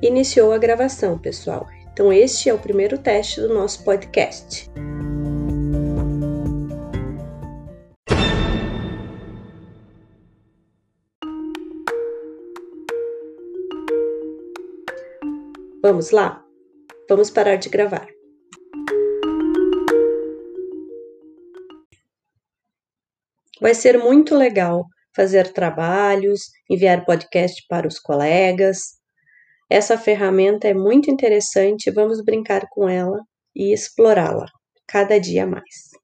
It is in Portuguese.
Iniciou a gravação, pessoal. Então, este é o primeiro teste do nosso podcast. Vamos lá? Vamos parar de gravar. Vai ser muito legal fazer trabalhos, enviar podcast para os colegas, essa ferramenta é muito interessante, vamos brincar com ela e explorá-la cada dia mais.